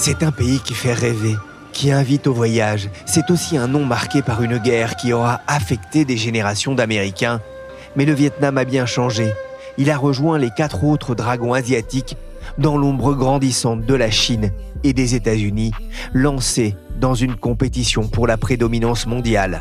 C'est un pays qui fait rêver, qui invite au voyage. C'est aussi un nom marqué par une guerre qui aura affecté des générations d'Américains. Mais le Vietnam a bien changé. Il a rejoint les quatre autres dragons asiatiques dans l'ombre grandissante de la Chine et des États-Unis, lancés dans une compétition pour la prédominance mondiale.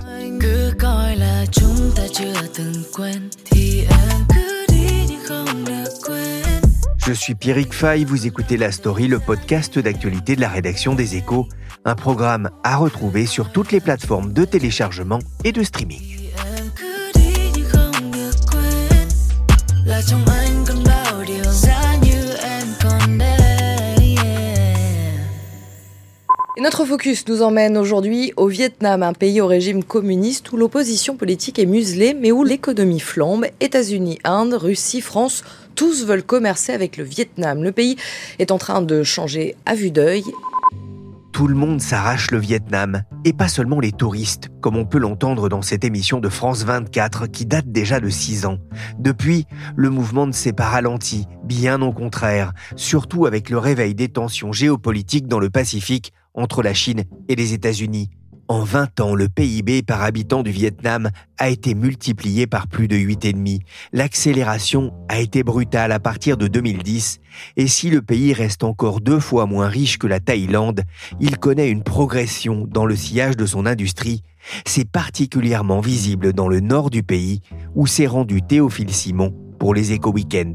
Je suis Pierrick Fay, vous écoutez La Story, le podcast d'actualité de la rédaction des Échos, un programme à retrouver sur toutes les plateformes de téléchargement et de streaming. Et notre focus nous emmène aujourd'hui au Vietnam, un pays au régime communiste où l'opposition politique est muselée mais où l'économie flambe. États-Unis, Inde, Russie, France tous veulent commercer avec le Vietnam. Le pays est en train de changer à vue d'œil. Tout le monde s'arrache le Vietnam, et pas seulement les touristes, comme on peut l'entendre dans cette émission de France 24 qui date déjà de 6 ans. Depuis, le mouvement ne s'est pas ralenti, bien au contraire, surtout avec le réveil des tensions géopolitiques dans le Pacifique entre la Chine et les États-Unis. En 20 ans, le PIB par habitant du Vietnam a été multiplié par plus de 8,5. L'accélération a été brutale à partir de 2010, et si le pays reste encore deux fois moins riche que la Thaïlande, il connaît une progression dans le sillage de son industrie. C'est particulièrement visible dans le nord du pays, où s'est rendu Théophile Simon pour les éco-weekends.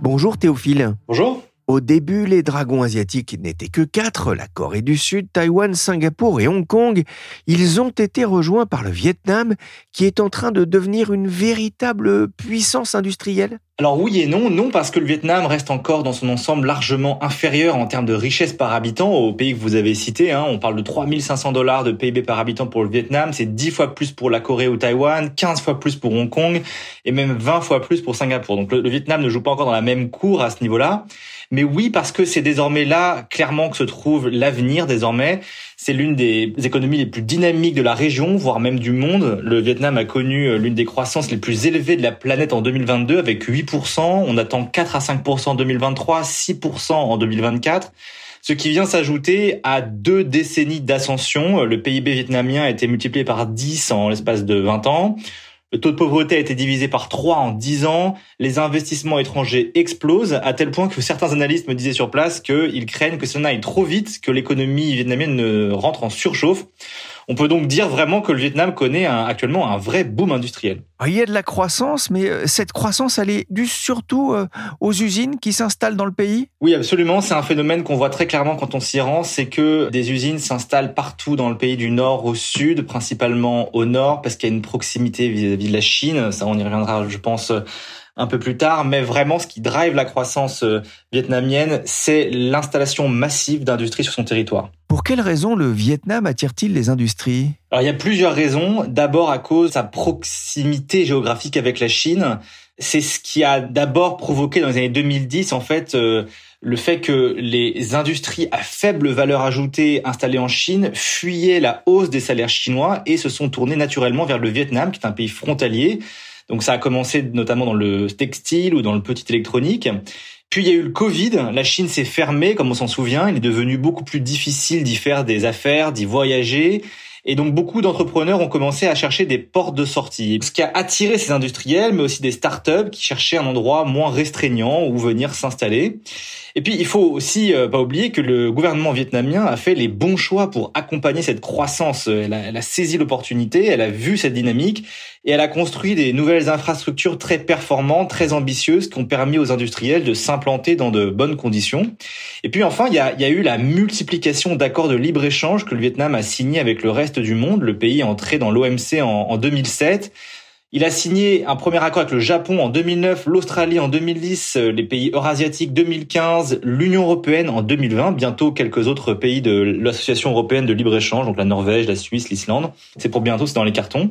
Bonjour Théophile. Bonjour. Au début, les dragons asiatiques n'étaient que quatre, la Corée du Sud, Taïwan, Singapour et Hong Kong. Ils ont été rejoints par le Vietnam, qui est en train de devenir une véritable puissance industrielle. Alors oui et non, non parce que le Vietnam reste encore dans son ensemble largement inférieur en termes de richesse par habitant au pays que vous avez cité. Hein. On parle de 3500 dollars de PIB par habitant pour le Vietnam, c'est 10 fois plus pour la Corée ou Taïwan, 15 fois plus pour Hong Kong et même 20 fois plus pour Singapour. Donc le Vietnam ne joue pas encore dans la même cour à ce niveau-là. Mais oui, parce que c'est désormais là, clairement, que se trouve l'avenir désormais. C'est l'une des économies les plus dynamiques de la région, voire même du monde. Le Vietnam a connu euh, l'une des croissances les plus élevées de la planète en 2022 avec 8%. On attend 4 à 5% en 2023, 6% en 2024 ce qui vient s'ajouter à deux décennies d'ascension. Le PIB vietnamien a été multiplié par 10 en l'espace de 20 ans. Le taux de pauvreté a été divisé par 3 en 10 ans. Les investissements étrangers explosent à tel point que certains analystes me disaient sur place qu'ils craignent que cela aille trop vite, que l'économie vietnamienne rentre en surchauffe. On peut donc dire vraiment que le Vietnam connaît actuellement un vrai boom industriel. Ah, il y a de la croissance, mais euh, cette croissance, elle est due surtout euh, aux usines qui s'installent dans le pays? Oui, absolument. C'est un phénomène qu'on voit très clairement quand on s'y rend. C'est que des usines s'installent partout dans le pays, du nord au sud, principalement au nord, parce qu'il y a une proximité vis-à-vis de la Chine. Ça, on y reviendra, je pense, un peu plus tard, mais vraiment ce qui drive la croissance euh, vietnamienne, c'est l'installation massive d'industries sur son territoire. Pour quelles raisons le Vietnam attire-t-il les industries? Alors il y a plusieurs raisons. D'abord à cause de sa proximité géographique avec la Chine. C'est ce qui a d'abord provoqué dans les années 2010 en fait euh, le fait que les industries à faible valeur ajoutée installées en Chine fuyaient la hausse des salaires chinois et se sont tournées naturellement vers le Vietnam qui est un pays frontalier donc ça a commencé notamment dans le textile ou dans le petit électronique. Puis il y a eu le Covid, la Chine s'est fermée, comme on s'en souvient, il est devenu beaucoup plus difficile d'y faire des affaires, d'y voyager. Et donc beaucoup d'entrepreneurs ont commencé à chercher des portes de sortie. Ce qui a attiré ces industriels, mais aussi des startups qui cherchaient un endroit moins restreignant où venir s'installer. Et puis il faut aussi euh, pas oublier que le gouvernement vietnamien a fait les bons choix pour accompagner cette croissance. A, elle a saisi l'opportunité, elle a vu cette dynamique et elle a construit des nouvelles infrastructures très performantes, très ambitieuses, qui ont permis aux industriels de s'implanter dans de bonnes conditions. Et puis enfin, il y a, eu la multiplication d'accords de libre-échange que le Vietnam a signé avec le reste du monde. Le pays est entré dans l'OMC en, en 2007. Il a signé un premier accord avec le Japon en 2009, l'Australie en 2010, euh, les pays eurasiatiques 2015, l'Union européenne en 2020, bientôt quelques autres pays de l'Association européenne de libre-échange, donc la Norvège, la Suisse, l'Islande. C'est pour bientôt, c'est dans les cartons.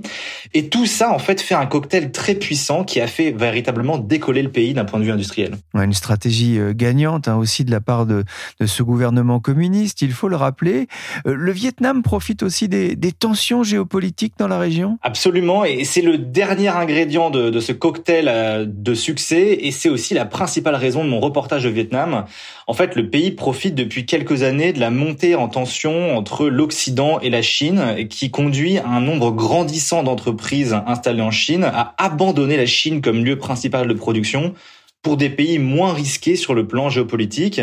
Et tout ça, en fait, fait un cocktail très puissant qui a fait véritablement décoller le pays d'un point de vue industriel. une stratégie euh, gagnante hein, aussi de la part de, de, ce gouvernement communiste, il faut le rappeler. Euh, le Vietnam profite aussi des, des tensions géopolitiques dans la région? Absolument, et c'est le dernier dernier ingrédient de, de ce cocktail euh, de succès et c'est aussi la principale raison de mon reportage au Vietnam. En fait, le pays profite depuis quelques années de la montée en tension entre l'Occident et la Chine qui conduit un nombre grandissant d'entreprises installées en Chine à abandonner la Chine comme lieu principal de production pour des pays moins risqués sur le plan géopolitique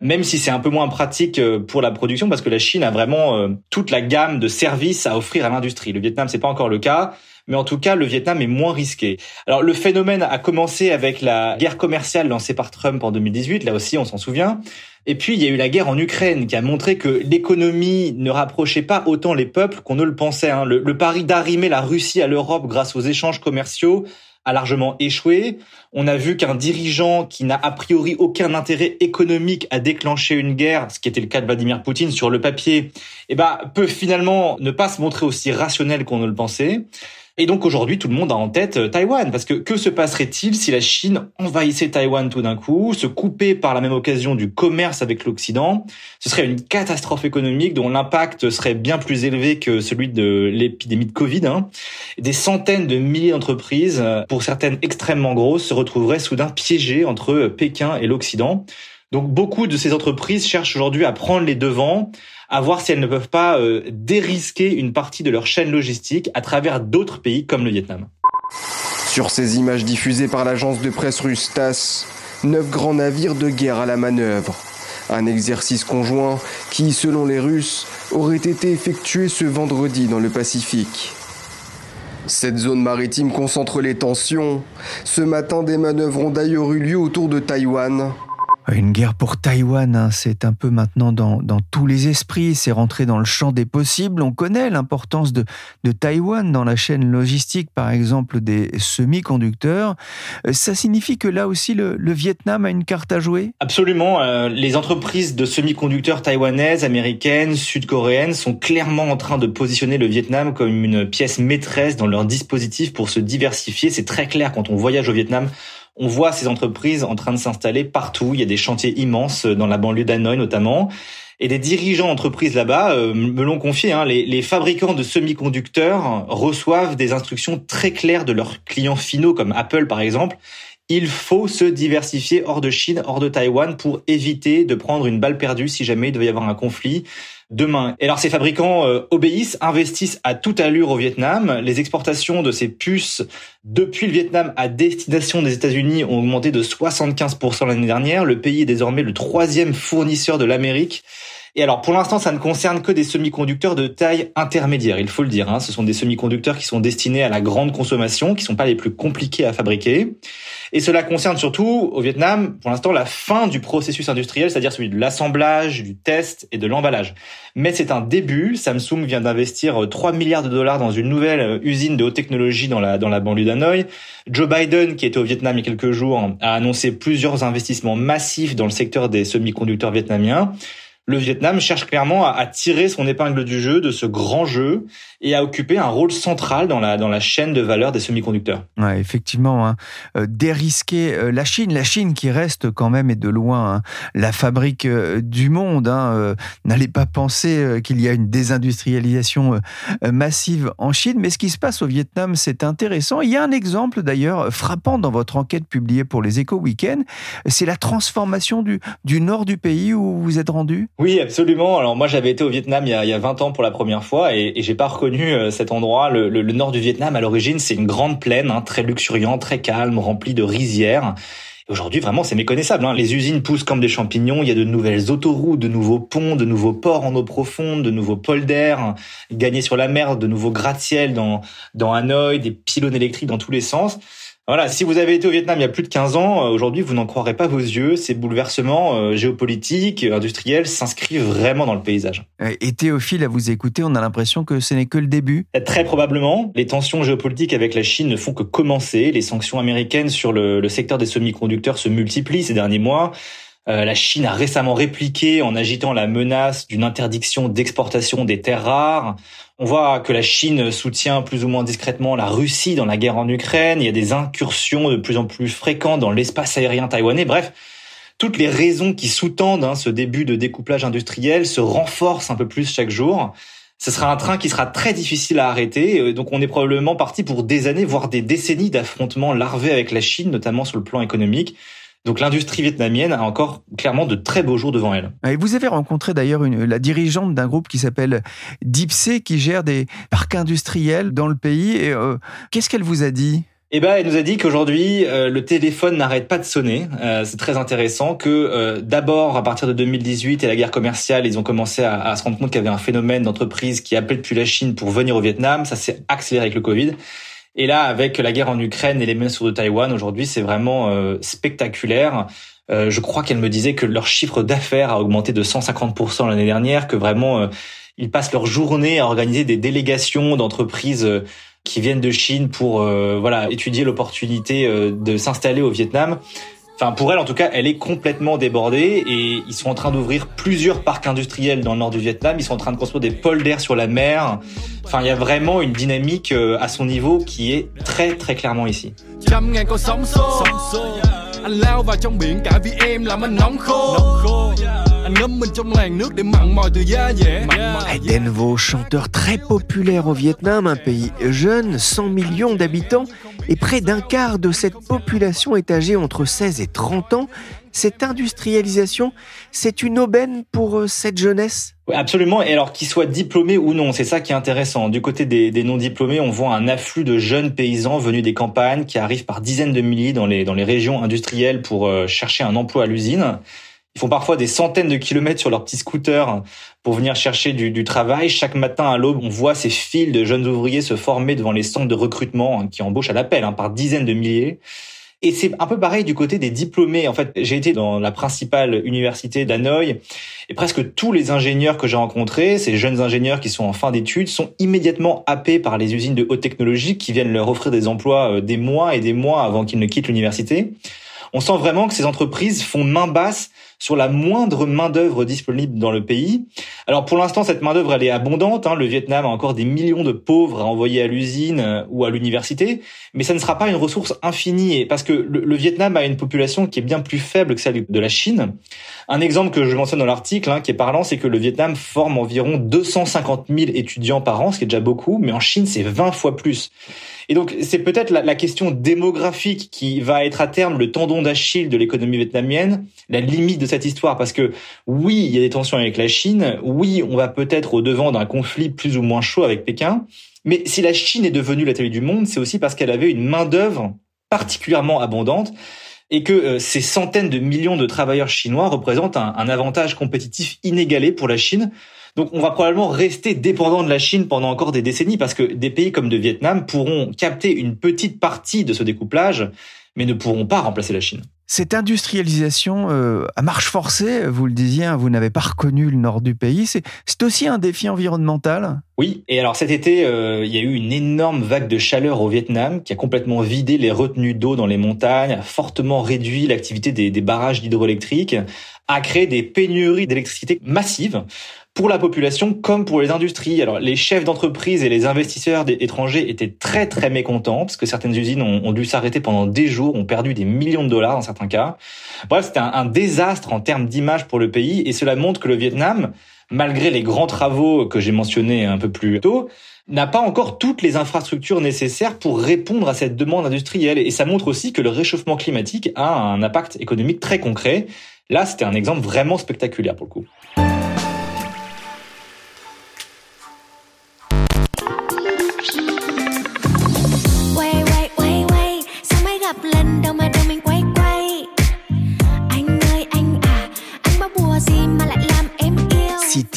même si c'est un peu moins pratique euh, pour la production parce que la Chine a vraiment euh, toute la gamme de services à offrir à l'industrie. Le Vietnam, c'est pas encore le cas mais en tout cas, le Vietnam est moins risqué. Alors, le phénomène a commencé avec la guerre commerciale lancée par Trump en 2018, là aussi, on s'en souvient. Et puis, il y a eu la guerre en Ukraine qui a montré que l'économie ne rapprochait pas autant les peuples qu'on ne le pensait. Hein. Le, pari d'arrimer la Russie à l'Europe grâce aux échanges commerciaux a largement échoué. On a vu qu'un dirigeant qui n'a a priori aucun intérêt économique à déclencher une guerre, ce qui était le cas de Vladimir Poutine sur le papier, eh ben, peut finalement ne pas se montrer aussi rationnel qu'on ne le pensait. Et donc aujourd'hui, tout le monde a en tête euh, Taïwan, parce que que se passerait-il si la Chine envahissait Taïwan tout d'un coup, se coupait par la même occasion du commerce avec l'Occident? Ce serait une catastrophe économique dont l'impact serait bien plus élevé que celui de l'épidémie de Covid. Hein. Des centaines de milliers d'entreprises, euh, pour certaines extrêmement grosses, se retrouveraient soudain piégées entre Pékin et l'Occident. Donc beaucoup de ces entreprises cherchent aujourd'hui à prendre les devants, à voir si elles ne peuvent pas euh, dérisquer une partie de leur chaîne logistique à travers d'autres pays comme le Vietnam. Sur ces images diffusées par l'agence de presse russe TASS, neuf grands navires de guerre à la manœuvre. Un exercice conjoint qui, selon les Russes, aurait été effectué ce vendredi dans le Pacifique. Cette zone maritime concentre les tensions. Ce matin, des manœuvres ont d'ailleurs eu lieu autour de Taïwan, une guerre pour Taïwan, hein, c'est un peu maintenant dans, tous les esprits, c'est rentré dans le champ des possibles. On connaît l'importance de, Taïwan dans la chaîne logistique, par exemple des semi-conducteurs. Euh, ça signifie que là aussi, le, Vietnam a une carte à jouer? Absolument. Euh, les entreprises de semi-conducteurs taïwanaises, américaines, sud-coréennes sont clairement en train de positionner le Vietnam comme une pièce maîtresse dans leur dispositif pour se diversifier. C'est très clair quand on voyage au Vietnam on voit ces entreprises en train de s'installer partout. Il y a des chantiers immenses dans la banlieue d'Hanoï notamment. Et des dirigeants d'entreprises là-bas euh, me l'ont confié. Hein, les, fabricants de semi-conducteurs reçoivent des instructions très claires de leurs clients finaux, comme Apple par exemple. Il faut se diversifier hors de Chine, hors de Taïwan, pour éviter de prendre une balle perdue si jamais il devait y avoir un conflit demain. Et alors ces fabricants euh, obéissent, investissent à toute allure au Vietnam. Les exportations de ces puces depuis le Vietnam à destination des États-Unis ont augmenté de 75% l'année dernière. Le pays est désormais le troisième fournisseur de l'Amérique. Et alors, pour l'instant, ça ne concerne que des semi-conducteurs de taille intermédiaire, il faut le dire. Hein. Ce sont des semi-conducteurs qui sont destinés à la grande consommation, qui sont pas les plus compliqués à fabriquer. Et cela concerne surtout, au Vietnam, pour l'instant, la fin du processus industriel, c'est-à-dire celui de l'assemblage, du test et de l'emballage. Mais c'est un début. Samsung vient d'investir 3 milliards de dollars dans une nouvelle euh, usine de haute technologie dans la, dans la banlieue d'Hanoï. Joe Biden, qui était au Vietnam il y a quelques jours, a annoncé plusieurs investissements massifs dans le secteur des semi-conducteurs vietnamiens le Vietnam cherche clairement à, tirer son épingle du jeu de ce grand jeu et à occuper un rôle central dans la, dans la chaîne de valeur des semi-conducteurs. Ouais, effectivement, hein. Euh, dérisquer euh, la Chine, la Chine qui reste quand même et de loin hein, la fabrique euh, du monde. Hein, N'allez pas penser qu'il y a une désindustrialisation massive en Chine, mais ce qui se passe au Vietnam, c'est intéressant. Il y a un exemple d'ailleurs frappant dans votre enquête publiée pour les Éco Weekend, c'est la transformation du, du nord du pays où vous êtes rendu? Oui, absolument. Alors moi, j'avais été au Vietnam il y a, il y a 20 ans pour la première fois et, et j'ai pas reconnu euh, cet endroit. Le, le, nord du Vietnam, à l'origine, c'est une grande plaine, hein, très luxuriante, très calme, remplie de rizières. Aujourd'hui, vraiment, c'est méconnaissable. Hein. Les usines poussent comme des champignons. Il y a de nouvelles autoroutes, de nouveaux ponts, de nouveaux ports en eau profonde, de nouveaux polders gagnés sur la mer, de nouveaux gratte-ciel dans, dans Hanoï, des pylônes électriques dans tous les sens. Voilà, si vous avez été au Vietnam il y a plus de 15 ans, euh, aujourd'hui vous n'en croirez pas vos yeux, ces bouleversements euh, géopolitiques, industriels s'inscrivent vraiment dans le paysage. Et Théophile, à vous écouter, on a l'impression que ce n'est que le début Très probablement. Les tensions géopolitiques avec la Chine ne font que commencer. Les sanctions américaines sur le, secteur des semi-conducteurs se multiplient ces derniers mois. Euh, la Chine a récemment répliqué en agitant la menace d'une interdiction d'exportation des terres rares. On voit que la Chine soutient plus ou moins discrètement la Russie dans la guerre en Ukraine. Il y a des incursions de plus en plus fréquentes dans l'espace aérien taïwanais. Bref, toutes les raisons qui sous-tendent hein, ce début de découplage industriel se renforcent un peu plus chaque jour. Ce sera un train qui sera très difficile à arrêter. Euh, donc on est probablement parti pour des années, voire des décennies d'affrontements larvés avec la Chine, notamment sur le plan économique. Donc l'industrie vietnamienne a encore clairement de très beaux jours devant elle. Et vous avez rencontré d'ailleurs la dirigeante d'un groupe qui s'appelle Dipsé qui gère des parcs industriels dans le pays. Et euh, qu'est-ce qu'elle vous a dit? Eh ben, elle nous a dit qu'aujourd'hui euh, le téléphone n'arrête pas de sonner. Euh, c'est très intéressant que d'abord à partir de 2018 et la guerre commerciale, ils ont commencé à, à se rendre compte qu'il y avait un phénomène d'entreprise qui appelait depuis la Chine pour venir au Vietnam. Ça s'est accéléré avec le Covid. Et là, avec la guerre en Ukraine et les menaces de Taïwan, aujourd'hui, c'est vraiment euh, spectaculaire. Euh, je crois qu'elle me disait que leur chiffre d'affaires a augmenté de 150% l'année dernière, que vraiment, euh, ils passent leur journée à organiser des délégations d'entreprises qui viennent de Chine pour voilà étudier l'opportunité de s'installer au Vietnam. Enfin, pour elle, en tout cas, elle est complètement débordée et ils sont en train d'ouvrir plusieurs parcs industriels dans le nord du Vietnam. Ils sont en train de construire des pôles d'air sur la mer. Enfin, il y a vraiment une dynamique euh, à son niveau qui est très, très clairement ici. Denvo, chanteur très populaire au Vietnam, un pays jeune, 100 millions d'habitants, et près d'un quart de cette population est âgée entre 16 et 30 ans. Cette industrialisation, c'est une aubaine pour euh, cette jeunesse? Absolument, et alors qu'ils soient diplômés ou non, c'est ça qui est intéressant. Du côté des, non-diplômés, on voit un afflux de jeunes paysans venus des campagnes qui arrivent par dizaines de milliers dans les, dans les régions industrielles pour euh, chercher un emploi à l'usine. Ils font parfois des centaines de kilomètres sur leur petit scooter pour venir chercher du, travail. Chaque matin à l'aube, on voit ces files de jeunes ouvriers se former devant les centres de recrutement qui embauchent à l'appel hein, par dizaines de milliers. Et c'est un peu pareil du côté des diplômés. En fait, j'ai été dans la principale université d'Hanoï et presque tous les ingénieurs que j'ai rencontrés, ces jeunes ingénieurs qui sont en fin d'études, sont immédiatement happés par les usines de haute technologie qui viennent leur offrir des emplois euh, des mois et des mois avant qu'ils ne quittent l'université. On sent vraiment que ces entreprises font main basse sur la moindre main-d'œuvre disponible dans le pays. Alors pour l'instant, cette main-d'œuvre elle est abondante. Hein. Le Vietnam a encore des millions de pauvres à envoyer à l'usine euh, ou à l'université, mais ça ne sera pas une ressource infinie parce que le, Vietnam a une population qui est bien plus faible que celle de la Chine. Un exemple que je mentionne dans l'article, hein, qui est parlant, c'est que le Vietnam forme environ 250 000 étudiants par an, ce qui est déjà beaucoup, mais en Chine c'est 20 fois plus. Et donc, c'est peut-être la, question démographique qui va être à terme le tendon d'Achille de l'économie vietnamienne, la limite de cette histoire, parce que oui, il y a des tensions avec la Chine, oui, on va peut-être au devant d'un conflit plus ou moins chaud avec Pékin, mais si la Chine est devenue la télé du monde, c'est aussi parce qu'elle avait une main-d'œuvre particulièrement abondante et que euh, ces centaines de millions de travailleurs chinois représentent un, un avantage compétitif inégalé pour la Chine donc on va probablement rester dépendant de la Chine pendant encore des décennies parce que des pays comme le Vietnam pourront capter une petite partie de ce découplage, mais ne pourront pas remplacer la Chine. Cette industrialisation euh, à marche forcée, vous le disiez, hein, vous n'avez pas reconnu le nord du pays, c'est aussi un défi environnemental? Oui, et alors cet été, euh, il y a eu une énorme vague de chaleur au Vietnam qui a complètement vidé les retenues d'eau dans les montagnes, a fortement réduit l'activité des, des barrages d'hydroélectrique, a créé des pénuries d'électricité massives pour la population comme pour les industries. Alors les chefs d'entreprise et les investisseurs étrangers étaient très très mécontents parce que certaines usines ont, dû s'arrêter pendant des jours, ont perdu des millions de dollars dans certains cas. Bref, c'était un, désastre en termes d'image pour le pays et cela montre que le Vietnam, malgré les grands travaux que j'ai mentionnés un peu plus tôt, n'a pas encore toutes les infrastructures nécessaires pour répondre à cette demande industrielle. Et ça montre aussi que le réchauffement climatique a un impact économique très concret. Là, c'était un exemple vraiment spectaculaire pour le coup.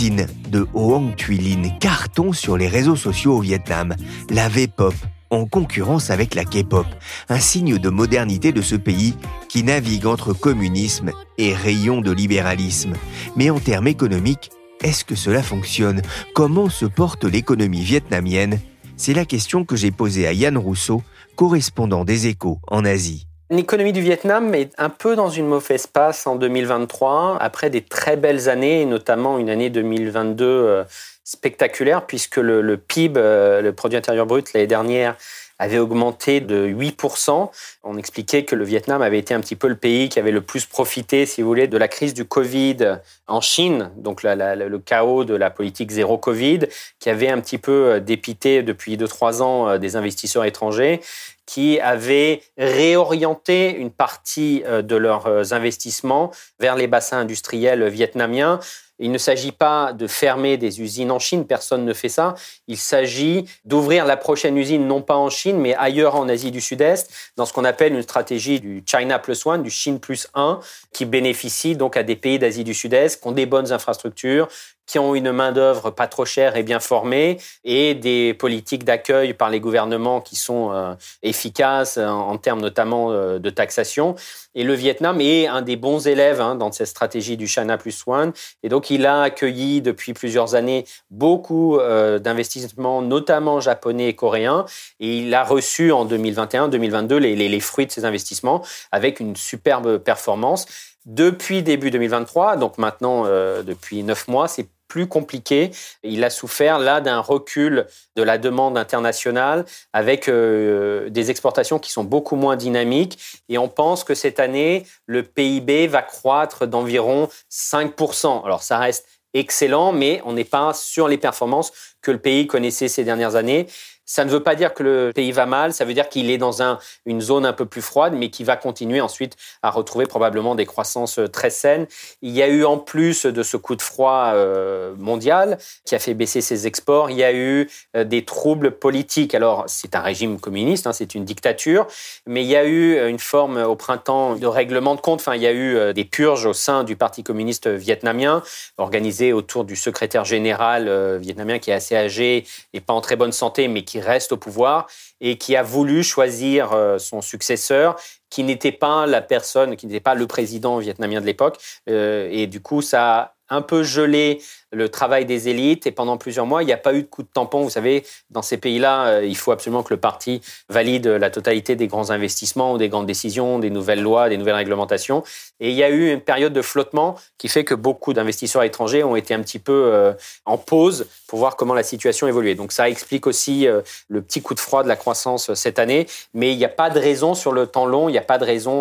De Hoang Thuy carton sur les réseaux sociaux au Vietnam. La V-pop en concurrence avec la K-pop, un signe de modernité de ce pays qui navigue entre communisme et rayon de libéralisme. Mais en termes économiques, est-ce que cela fonctionne? Comment se porte l'économie vietnamienne? C'est la question que j'ai posée à Yann Rousseau, correspondant des échos en Asie. L'économie du Vietnam est un peu dans une mauvaise passe en 2023, après des très belles années, notamment une année 2022 euh, spectaculaire, puisque le, PIB, euh, le produit intérieur brut, l'année dernière, avait augmenté de 8%. On expliquait que le Vietnam avait été un petit peu le pays qui avait le plus profité, si vous voulez, de la crise du Covid en Chine, donc le chaos de la politique zéro Covid, qui avait un petit peu euh, dépité depuis 2-3 ans des investisseurs étrangers qui avaient réorienté une partie euh, de leurs euh, investissements vers les bassins industriels vietnamiens. Il ne s'agit pas de fermer des usines en Chine, personne ne fait ça. Il s'agit d'ouvrir la prochaine usine non pas en Chine, mais ailleurs en Asie du Sud-Est, dans ce qu'on appelle une stratégie du China plus one, du Chine plus 1, qui bénéficie donc à des pays d'Asie du Sud-Est qui ont des bonnes infrastructures, qui ont une main-d'œuvre pas trop chère et bien formée, et des politiques d'accueil par les gouvernements qui sont euh, efficaces en, termes notamment euh, de taxation. Et le Vietnam est un des bons élèves hein, dans cette stratégie du China Plus One. Et donc, il a accueilli depuis plusieurs années beaucoup euh, d'investissements, notamment japonais et coréens. Et il a reçu en 2021-2022 les, les, les fruits de ces investissements avec une superbe performance. Depuis début 2023, donc maintenant euh, depuis neuf mois, c'est plus compliqué. Il a souffert là d'un recul de la demande internationale avec euh, des exportations qui sont beaucoup moins dynamiques. Et on pense que cette année, le PIB va croître d'environ 5%. Alors ça reste excellent, mais on n'est pas sur les performances que le pays connaissait ces dernières années. Ça ne veut pas dire que le pays va mal, ça veut dire qu'il est dans un, une zone un peu plus froide, mais qui va continuer ensuite à retrouver probablement des croissances euh, très saines. Il y a eu en plus de ce coup de froid euh, mondial qui a fait baisser ses exports, il y a eu euh, des troubles politiques. Alors c'est un régime communiste, hein, c'est une dictature, mais il y a eu une forme au printemps de règlement de compte. Enfin, il y a eu des purges au sein du Parti communiste vietnamien, organisées autour du secrétaire général vietnamien qui est assez âgé et pas en très bonne santé, mais qui qui reste au pouvoir et qui a voulu choisir euh, son successeur, qui n'était pas la personne, qui n'était pas le président vietnamien de l'époque. Euh, et du coup, ça a un peu gelé le travail des élites et pendant plusieurs mois, il n'y a pas eu de coup de tampon. Vous savez, dans ces pays-là, euh, il faut absolument que le parti valide la totalité des grands investissements ou des grandes décisions, des nouvelles lois, des nouvelles réglementations. Et il y a eu une période de flottement qui fait que beaucoup d'investisseurs étrangers ont été un petit peu euh, en pause pour voir comment la situation évoluait. Donc ça explique aussi euh, le petit coup de froid de la croissance cette année. Mais il n'y a pas de raison sur le temps long, il n'y a pas de raison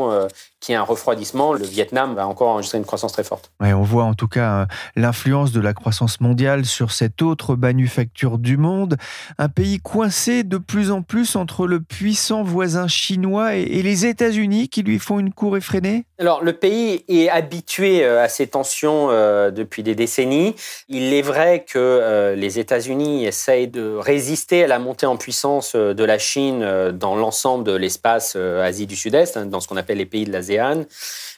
qu'il y ait un refroidissement. Le Vietnam va encore enregistrer une croissance très forte. Ouais, on voit en tout cas l'influence de la croissance mondiale sur cette autre manufacture du monde, un pays coincé de plus en plus entre le puissant voisin chinois et, les États-Unis qui lui font une cour effrénée Alors le pays est habitué euh, à ces tensions euh, depuis des décennies. Il est vrai que euh, les États-Unis essayent de résister à la montée en puissance de la Chine dans l'ensemble de l'espace Asie du Sud-Est, hein, dans ce qu'on appelle les pays de l'ASEAN.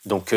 Donc,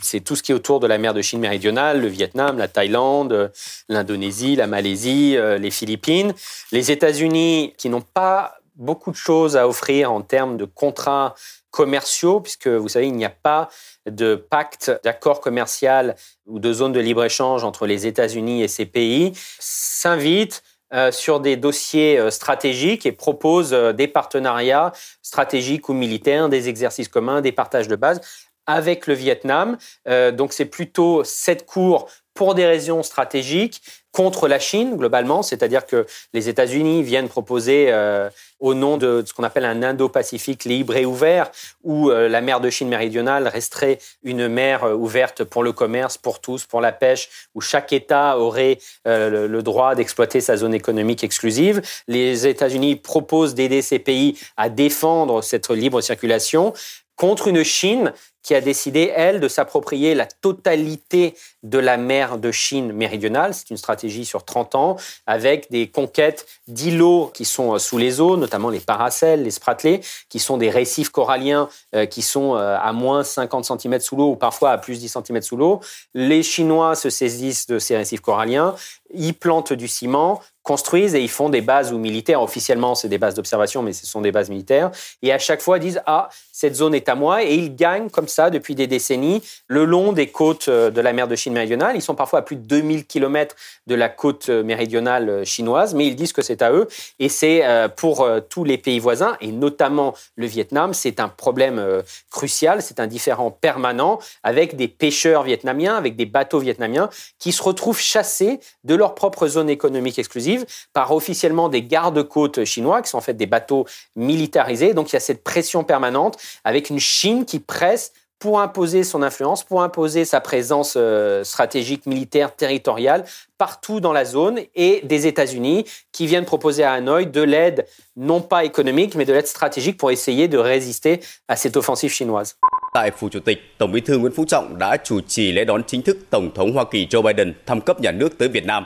c'est tout ce qui est autour de la mer de Chine méridionale, le Vietnam, la Thaïlande, l'Indonésie, la Malaisie, les Philippines. Les États-Unis, qui n'ont pas beaucoup de choses à offrir en termes de contrats commerciaux, puisque vous savez, il n'y a pas de pacte d'accord commercial ou de zone de libre-échange entre les États-Unis et ces pays, s'invitent sur des dossiers stratégiques et proposent des partenariats stratégiques ou militaires, des exercices communs, des partages de base avec le Vietnam. Euh, donc c'est plutôt cette cour pour des raisons stratégiques contre la Chine globalement, c'est-à-dire que les États-Unis viennent proposer euh, au nom de ce qu'on appelle un Indo-Pacifique libre et ouvert, où euh, la mer de Chine méridionale resterait une mer ouverte pour le commerce, pour tous, pour la pêche, où chaque État aurait le, droit d'exploiter sa zone économique exclusive. Les États-Unis proposent d'aider ces pays à défendre cette libre circulation contre une Chine qui a décidé, elle, de s'approprier la totalité de la mer de Chine méridionale. C'est une stratégie sur 30 ans, avec des conquêtes d'îlots qui sont euh, sous les eaux, notamment les paracels, les spratlets, qui sont des récifs coralliens euh, qui sont euh, à moins 50 cm sous l'eau ou parfois à plus 10 cm sous l'eau. Les Chinois se saisissent de ces récifs coralliens, ils plantent du ciment, construisent et ils font des bases ou militaires. Officiellement, c'est des bases d'observation, mais ce sont des bases militaires. Et à chaque fois, ils disent Ah, cette zone est à moi. Et ils gagnent comme ça depuis des décennies le long des côtes euh, de la mer de Chine méridionale. Ils sont parfois à plus de 2000 km de la côte euh, méridionale euh, chinoise, mais ils disent que c'est à eux. Et c'est pour tous les pays voisins, et notamment le Vietnam, c'est un problème crucial, c'est un différent permanent avec des pêcheurs vietnamiens, avec des bateaux vietnamiens qui se retrouvent chassés de leur propre zone économique exclusive par officiellement des gardes-côtes chinois, qui sont en fait des bateaux militarisés. Donc il y a cette pression permanente avec une Chine qui presse pour imposer son influence, pour imposer sa présence euh, stratégique, militaire, territoriale partout dans la zone et des États-Unis qui viennent proposer à Hanoï de l'aide non pas économique mais de l'aide stratégique pour essayer de résister à cette offensive chinoise. Tại Phủ Chủ tịch, Tổng Bí thư Nguyễn Phú Trọng đã chủ trì lễ đón chính thức Tổng thống Hoa Kỳ Joe Biden thăm cấp nhà nước tới Việt Nam.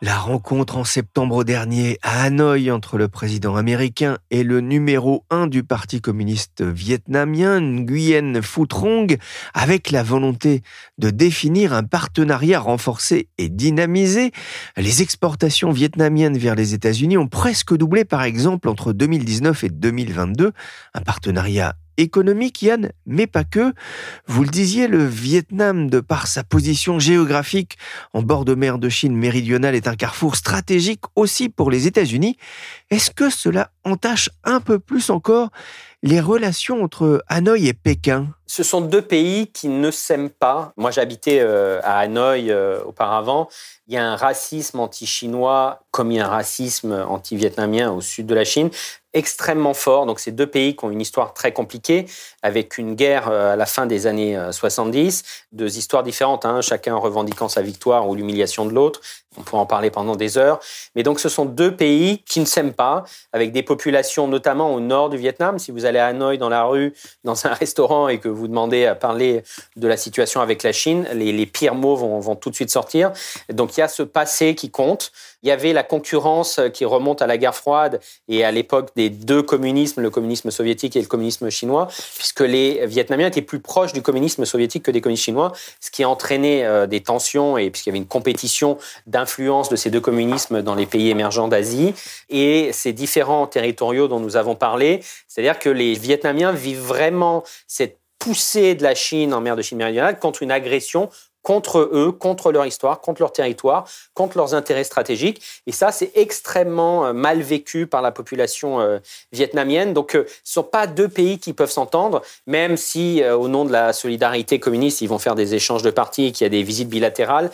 La rencontre en septembre dernier à Hanoï entre le président américain et le numéro un du Parti communiste vietnamien, Nguyen Phu Trong, avec la volonté de définir un partenariat renforcé et dynamisé. Les exportations vietnamiennes vers les États-Unis ont presque doublé par exemple entre 2019 et 2022, un partenariat économique, Yann, mais pas que. Vous le disiez, le Vietnam, de par sa position géographique en bord de mer de Chine méridionale, est un carrefour stratégique aussi pour les États-Unis. Est-ce que cela entache un peu plus encore les relations entre Hanoï et Pékin? Ce sont deux pays qui ne s'aiment pas. Moi, j'habitais euh, à Hanoï euh, auparavant. Il y a un racisme anti-chinois comme il y a un racisme anti-vietnamien au sud de la Chine extrêmement fort. Donc, c'est deux pays qui ont une histoire très compliquée, avec une guerre euh, à la fin des années 70, deux histoires différentes, hein, chacun revendiquant sa victoire ou l'humiliation de l'autre. On pourrait en parler pendant des heures. Mais donc, ce sont deux pays qui ne s'aiment pas, avec des populations notamment au nord du Vietnam. Si vous allez à Hanoï dans la rue, dans un restaurant et que vous demandez à parler de la situation avec la Chine, les, pires mots vont, vont tout de suite sortir. Donc, il y a ce passé qui compte. Il y avait la concurrence qui remonte à la guerre froide et à l'époque des deux communismes, le communisme soviétique et le communisme chinois, puisque les Vietnamiens étaient plus proches du communisme soviétique que des communistes chinois, ce qui a entraîné euh, des tensions et puisqu'il y avait une compétition d'influence de ces deux communismes dans les pays émergents d'Asie et ces différents territoriaux dont nous avons parlé, c'est-à-dire que les Vietnamiens vivent vraiment cette poussée de la Chine en mer de Chine méridionale contre une agression contre eux, contre leur histoire, contre leur territoire, contre leurs intérêts stratégiques. Et ça, c'est extrêmement euh, mal vécu par la population euh, vietnamienne. Donc, euh, ce ne sont pas deux pays qui peuvent s'entendre, même si, au nom de la solidarité communiste, ils vont faire des échanges de partis et qu'il y a des visites bilatérales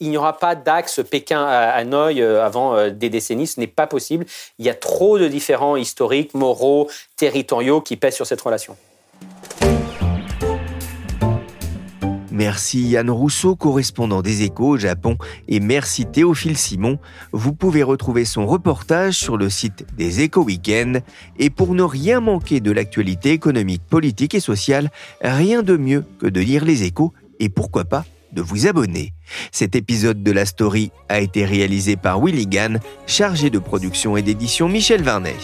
il n'y aura pas d'axe Pékin-Hanoï avant des décennies. Ce n'est pas possible. Il y a trop de différents historiques, moraux, territoriaux qui pèsent sur cette relation. Merci Yann Rousseau, correspondant des échos au Japon, et merci Théophile Simon. Vous pouvez retrouver son reportage sur le site des échos week-end. Et pour ne rien manquer de l'actualité économique, politique et sociale, rien de mieux que de lire les échos et pourquoi pas de vous abonner. Cet épisode de la story a été réalisé par Willy Gann, chargé de production et d'édition Michel Varnet.